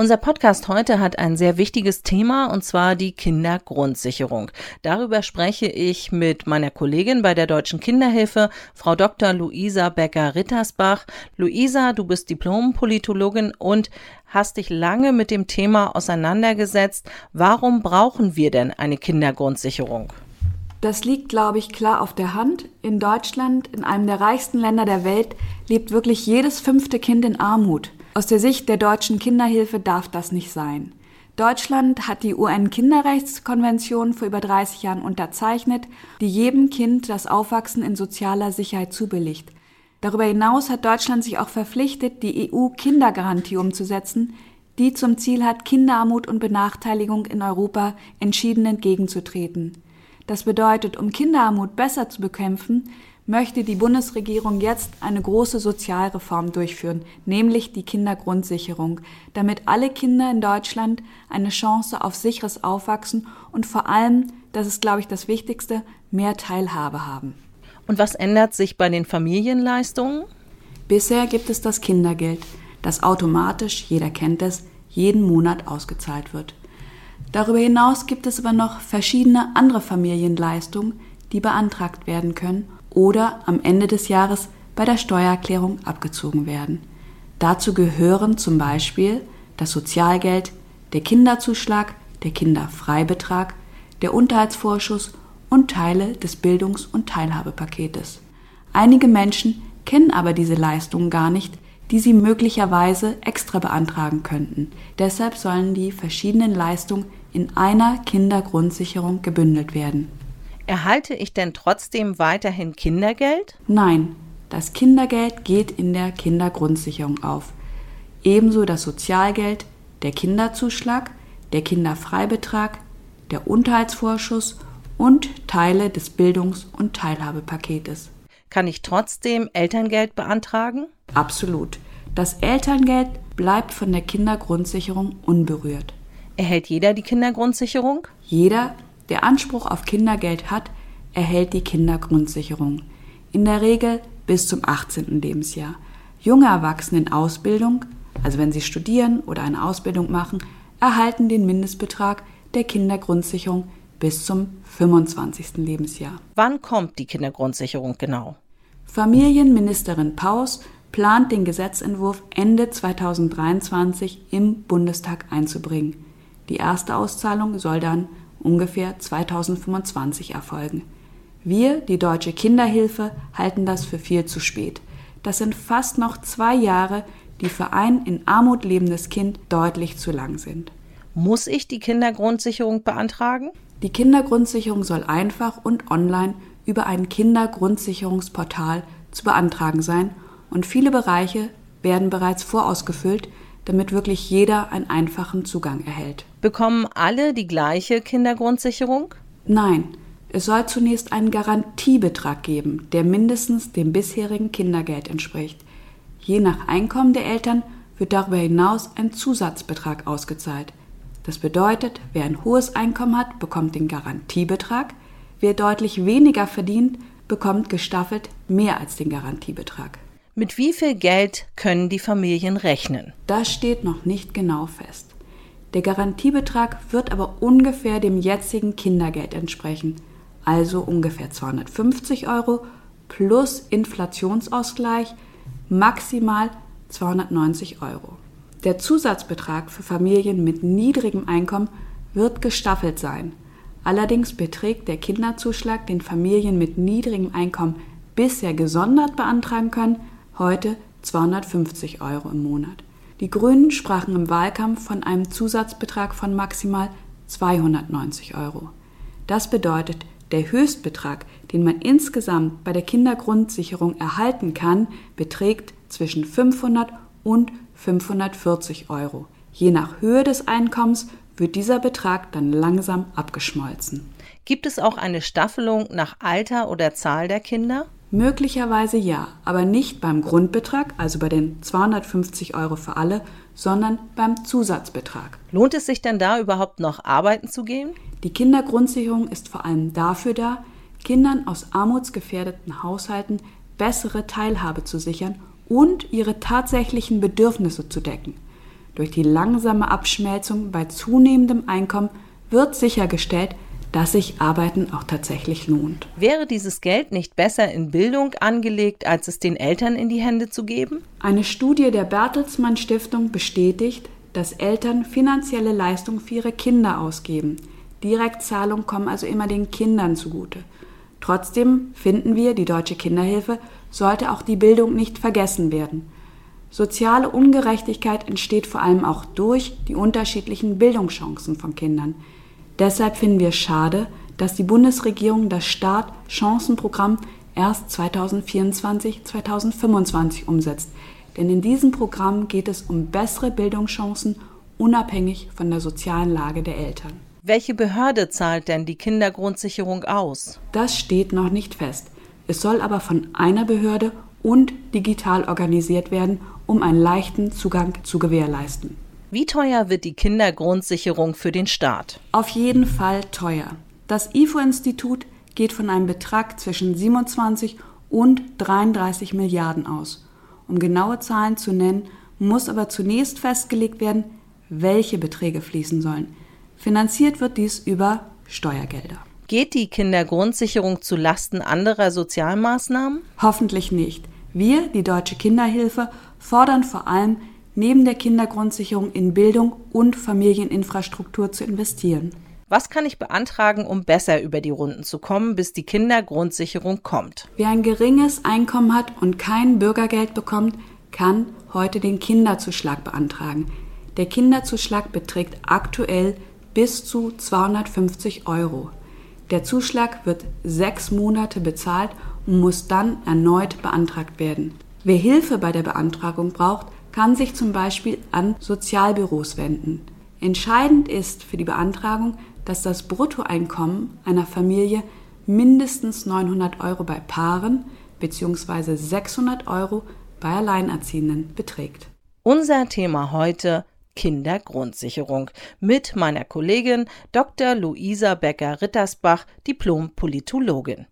Unser Podcast heute hat ein sehr wichtiges Thema und zwar die Kindergrundsicherung. Darüber spreche ich mit meiner Kollegin bei der Deutschen Kinderhilfe, Frau Dr. Luisa Becker-Rittersbach. Luisa, du bist Diplompolitologin und hast dich lange mit dem Thema auseinandergesetzt. Warum brauchen wir denn eine Kindergrundsicherung? Das liegt, glaube ich, klar auf der Hand. In Deutschland, in einem der reichsten Länder der Welt, lebt wirklich jedes fünfte Kind in Armut. Aus der Sicht der deutschen Kinderhilfe darf das nicht sein. Deutschland hat die UN-Kinderrechtskonvention vor über 30 Jahren unterzeichnet, die jedem Kind das Aufwachsen in sozialer Sicherheit zubilligt. Darüber hinaus hat Deutschland sich auch verpflichtet, die EU-Kindergarantie umzusetzen, die zum Ziel hat, Kinderarmut und Benachteiligung in Europa entschieden entgegenzutreten. Das bedeutet, um Kinderarmut besser zu bekämpfen, möchte die Bundesregierung jetzt eine große Sozialreform durchführen, nämlich die Kindergrundsicherung, damit alle Kinder in Deutschland eine Chance auf sicheres Aufwachsen und vor allem, das ist, glaube ich, das Wichtigste, mehr Teilhabe haben. Und was ändert sich bei den Familienleistungen? Bisher gibt es das Kindergeld, das automatisch, jeder kennt es, jeden Monat ausgezahlt wird. Darüber hinaus gibt es aber noch verschiedene andere Familienleistungen, die beantragt werden können oder am Ende des Jahres bei der Steuererklärung abgezogen werden. Dazu gehören zum Beispiel das Sozialgeld, der Kinderzuschlag, der Kinderfreibetrag, der Unterhaltsvorschuss und Teile des Bildungs- und Teilhabepaketes. Einige Menschen kennen aber diese Leistungen gar nicht, die sie möglicherweise extra beantragen könnten. Deshalb sollen die verschiedenen Leistungen in einer Kindergrundsicherung gebündelt werden. Erhalte ich denn trotzdem weiterhin Kindergeld? Nein, das Kindergeld geht in der Kindergrundsicherung auf. Ebenso das Sozialgeld, der Kinderzuschlag, der Kinderfreibetrag, der Unterhaltsvorschuss und Teile des Bildungs- und Teilhabepaketes. Kann ich trotzdem Elterngeld beantragen? Absolut. Das Elterngeld bleibt von der Kindergrundsicherung unberührt. Erhält jeder die Kindergrundsicherung? Jeder, der Anspruch auf Kindergeld hat, erhält die Kindergrundsicherung. In der Regel bis zum 18. Lebensjahr. Junge Erwachsene in Ausbildung, also wenn sie studieren oder eine Ausbildung machen, erhalten den Mindestbetrag der Kindergrundsicherung bis zum 25. Lebensjahr. Wann kommt die Kindergrundsicherung genau? Familienministerin Paus plant den Gesetzentwurf Ende 2023 im Bundestag einzubringen. Die erste Auszahlung soll dann ungefähr 2025 erfolgen. Wir, die Deutsche Kinderhilfe, halten das für viel zu spät. Das sind fast noch zwei Jahre, die für ein in Armut lebendes Kind deutlich zu lang sind. Muss ich die Kindergrundsicherung beantragen? Die Kindergrundsicherung soll einfach und online über ein Kindergrundsicherungsportal zu beantragen sein und viele Bereiche werden bereits vorausgefüllt, damit wirklich jeder einen einfachen Zugang erhält. Bekommen alle die gleiche Kindergrundsicherung? Nein, es soll zunächst einen Garantiebetrag geben, der mindestens dem bisherigen Kindergeld entspricht. Je nach Einkommen der Eltern wird darüber hinaus ein Zusatzbetrag ausgezahlt. Das bedeutet, wer ein hohes Einkommen hat, bekommt den Garantiebetrag, wer deutlich weniger verdient, bekommt gestaffelt mehr als den Garantiebetrag. Mit wie viel Geld können die Familien rechnen? Das steht noch nicht genau fest. Der Garantiebetrag wird aber ungefähr dem jetzigen Kindergeld entsprechen, also ungefähr 250 Euro plus Inflationsausgleich maximal 290 Euro. Der Zusatzbetrag für Familien mit niedrigem Einkommen wird gestaffelt sein. Allerdings beträgt der Kinderzuschlag, den Familien mit niedrigem Einkommen bisher gesondert beantragen können, heute 250 Euro im Monat. Die Grünen sprachen im Wahlkampf von einem Zusatzbetrag von maximal 290 Euro. Das bedeutet, der Höchstbetrag, den man insgesamt bei der Kindergrundsicherung erhalten kann, beträgt zwischen 500 und 540 Euro. Je nach Höhe des Einkommens wird dieser Betrag dann langsam abgeschmolzen. Gibt es auch eine Staffelung nach Alter oder Zahl der Kinder? Möglicherweise ja, aber nicht beim Grundbetrag, also bei den 250 Euro für alle, sondern beim Zusatzbetrag. Lohnt es sich denn da überhaupt noch arbeiten zu gehen? Die Kindergrundsicherung ist vor allem dafür da, Kindern aus armutsgefährdeten Haushalten bessere Teilhabe zu sichern und ihre tatsächlichen Bedürfnisse zu decken. Durch die langsame Abschmelzung bei zunehmendem Einkommen wird sichergestellt, dass sich Arbeiten auch tatsächlich lohnt. Wäre dieses Geld nicht besser in Bildung angelegt, als es den Eltern in die Hände zu geben? Eine Studie der Bertelsmann Stiftung bestätigt, dass Eltern finanzielle Leistungen für ihre Kinder ausgeben. Direktzahlungen kommen also immer den Kindern zugute. Trotzdem finden wir, die Deutsche Kinderhilfe sollte auch die Bildung nicht vergessen werden. Soziale Ungerechtigkeit entsteht vor allem auch durch die unterschiedlichen Bildungschancen von Kindern. Deshalb finden wir schade, dass die Bundesregierung das Start-Chancenprogramm erst 2024-2025 umsetzt. Denn in diesem Programm geht es um bessere Bildungschancen unabhängig von der sozialen Lage der Eltern. Welche Behörde zahlt denn die Kindergrundsicherung aus? Das steht noch nicht fest. Es soll aber von einer Behörde und digital organisiert werden, um einen leichten Zugang zu gewährleisten. Wie teuer wird die Kindergrundsicherung für den Staat? Auf jeden Fall teuer. Das IFO-Institut geht von einem Betrag zwischen 27 und 33 Milliarden aus. Um genaue Zahlen zu nennen, muss aber zunächst festgelegt werden, welche Beträge fließen sollen. Finanziert wird dies über Steuergelder. Geht die Kindergrundsicherung zu Lasten anderer Sozialmaßnahmen? Hoffentlich nicht. Wir, die Deutsche Kinderhilfe, fordern vor allem neben der Kindergrundsicherung in Bildung und Familieninfrastruktur zu investieren. Was kann ich beantragen, um besser über die Runden zu kommen, bis die Kindergrundsicherung kommt? Wer ein geringes Einkommen hat und kein Bürgergeld bekommt, kann heute den Kinderzuschlag beantragen. Der Kinderzuschlag beträgt aktuell bis zu 250 Euro. Der Zuschlag wird sechs Monate bezahlt und muss dann erneut beantragt werden. Wer Hilfe bei der Beantragung braucht, kann sich zum Beispiel an Sozialbüros wenden. Entscheidend ist für die Beantragung, dass das Bruttoeinkommen einer Familie mindestens 900 Euro bei Paaren bzw. 600 Euro bei Alleinerziehenden beträgt. Unser Thema heute Kindergrundsicherung mit meiner Kollegin Dr. Luisa Becker-Rittersbach, Diplom-Politologin.